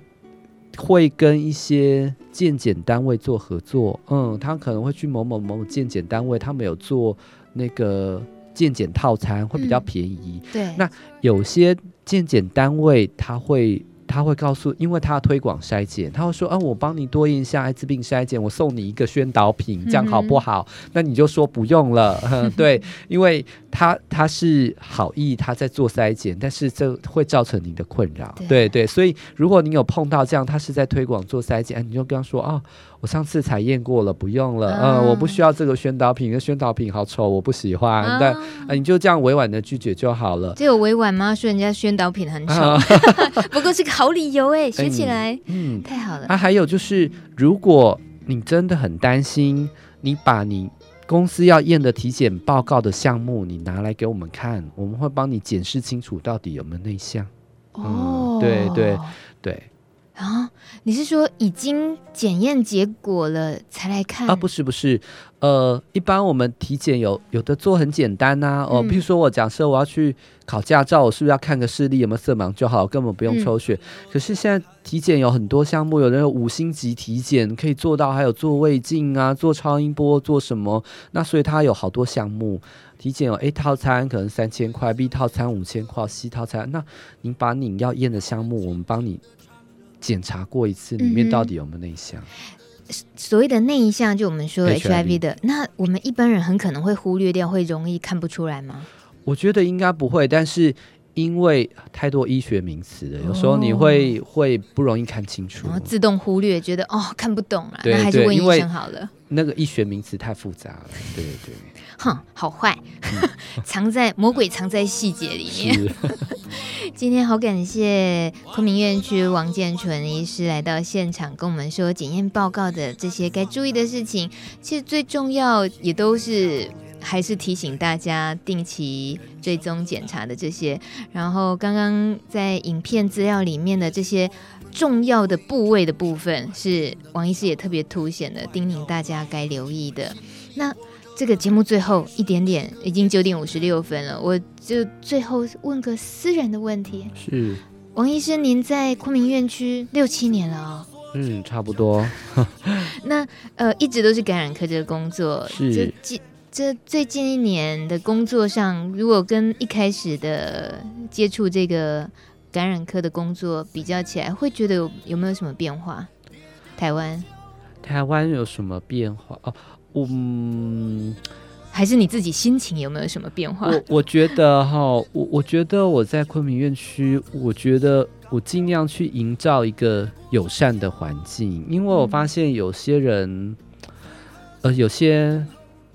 会跟一些健检单位做合作，嗯，他可能会去某某某健检单位，他们有做那个健检套餐，会比较便宜。嗯、对，那有些健检单位他会。他会告诉，因为他要推广筛检，他会说：“啊，我帮你多验一下艾滋病筛检，我送你一个宣导品，这样好不好？”嗯、那你就说不用了，嗯、对，因为他他是好意，他在做筛检，但是这会造成你的困扰，对对，对，所以如果你有碰到这样，他是在推广做筛检，你就跟他说：“哦。”我上次才验过了，不用了。嗯、呃，我不需要这个宣导品，因为宣导品好丑，我不喜欢。嗯、但、呃、你就这样委婉的拒绝就好了。这有委婉吗？说人家宣导品很丑，嗯、*laughs* 不过是个好理由哎，*laughs* 学起来，嗯，嗯太好了。啊，还有就是，如果你真的很担心，你把你公司要验的体检报告的项目，你拿来给我们看，我们会帮你检视清楚到底有没有内向。哦，嗯、对对对。啊，你是说已经检验结果了才来看啊？不是不是，呃，一般我们体检有有的做很简单呐、啊，哦，譬如说我假设我要去考驾照，我是不是要看个视力有没有色盲就好，根本不用抽血。嗯、可是现在体检有很多项目，有人有五星级体检可以做到，还有做胃镜啊，做超音波，做什么？那所以它有好多项目，体检有 A 套餐可能三千块，B 套餐五千块，C 套餐，那您把你要验的项目，我们帮你。检查过一次，里面到底有没有内项？嗯、所谓的内项，就我们说 HIV 的，HIV 那我们一般人很可能会忽略掉，会容易看不出来吗？我觉得应该不会，但是因为太多医学名词了，有时候你会、哦、会不容易看清楚，然后自动忽略，觉得哦看不懂了，那还是问医生好了。那个医学名词太复杂了，对对对。哼，好坏，*laughs* 藏在魔鬼藏在细节里面。今天 *laughs* 好感谢昆明院区王建纯医师来到现场，跟我们说检验报告的这些该注意的事情。其实最重要也都是还是提醒大家定期追踪检查的这些。然后刚刚在影片资料里面的这些重要的部位的部分，是王医师也特别凸显的，叮咛大家该留意的。那。这个节目最后一点点，已经九点五十六分了，我就最后问个私人的问题。是，王医生，您在昆明院区六七年了哦。嗯，差不多。*laughs* 那呃，一直都是感染科这个工作。是。这近这最近一年的工作上，如果跟一开始的接触这个感染科的工作比较起来，会觉得有有没有什么变化？台湾。台湾有什么变化？哦。嗯，还是你自己心情有没有什么变化？我我觉得哈，我我觉得我在昆明院区，我觉得我尽量去营造一个友善的环境，因为我发现有些人，嗯、呃，有些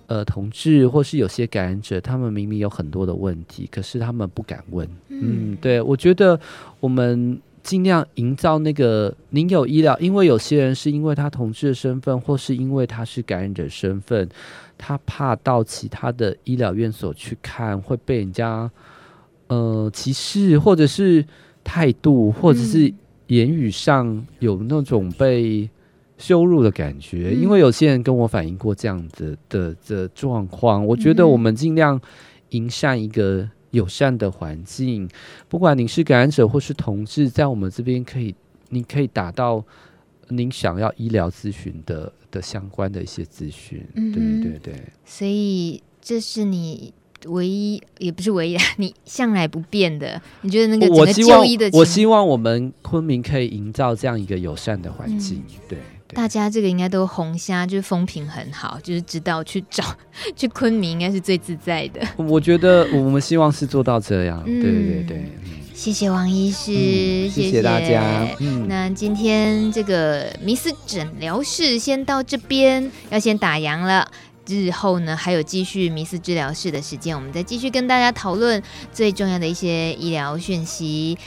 呃同志或是有些感染者，他们明明有很多的问题，可是他们不敢问。嗯，嗯，对，我觉得我们。尽量营造那个您有医疗，因为有些人是因为他同志的身份，或是因为他是感染者身份，他怕到其他的医疗院所去看会被人家呃歧视，或者是态度，或者是言语上有那种被羞辱的感觉。嗯、因为有些人跟我反映过这样子的的状况，我觉得我们尽量营善一个。友善的环境，不管您是感染者或是同志，在我们这边可以，你可以达到您想要医疗咨询的的相关的一些资讯。嗯，对对对。所以这是你唯一也不是唯一，*laughs* 你向来不变的。你觉得那个我希望我希望我们昆明可以营造这样一个友善的环境，嗯、对。大家这个应该都红虾，就是风评很好，就是知道去找 *laughs* 去昆明应该是最自在的。我觉得我们希望是做到这样，嗯、对对对。谢谢王医师，嗯、谢谢大家。嗯、那今天这个迷思诊疗室先到这边，要先打烊了。日后呢，还有继续迷思治疗室的时间，我们再继续跟大家讨论最重要的一些医疗讯息。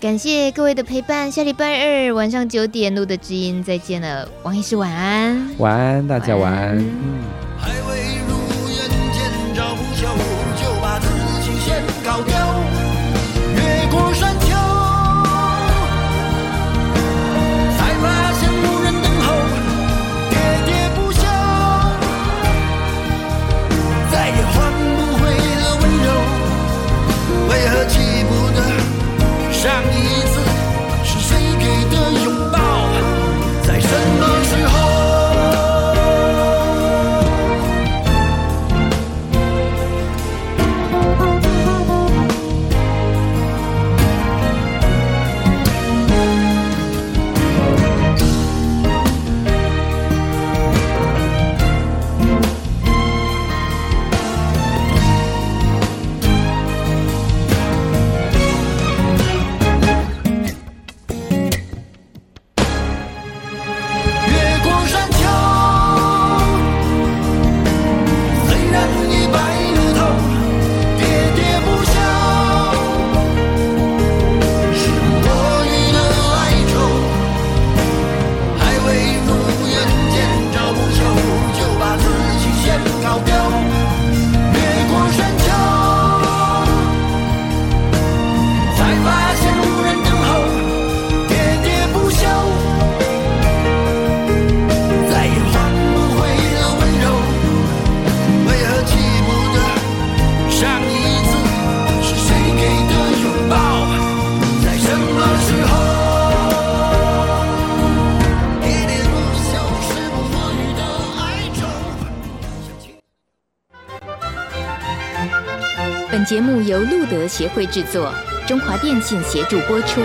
感谢各位的陪伴，下礼拜二晚上九点录的知音再见了，王医师晚安，晚安，大家晚安。嗯。还未节目由路德协会制作，中华电信协助播出。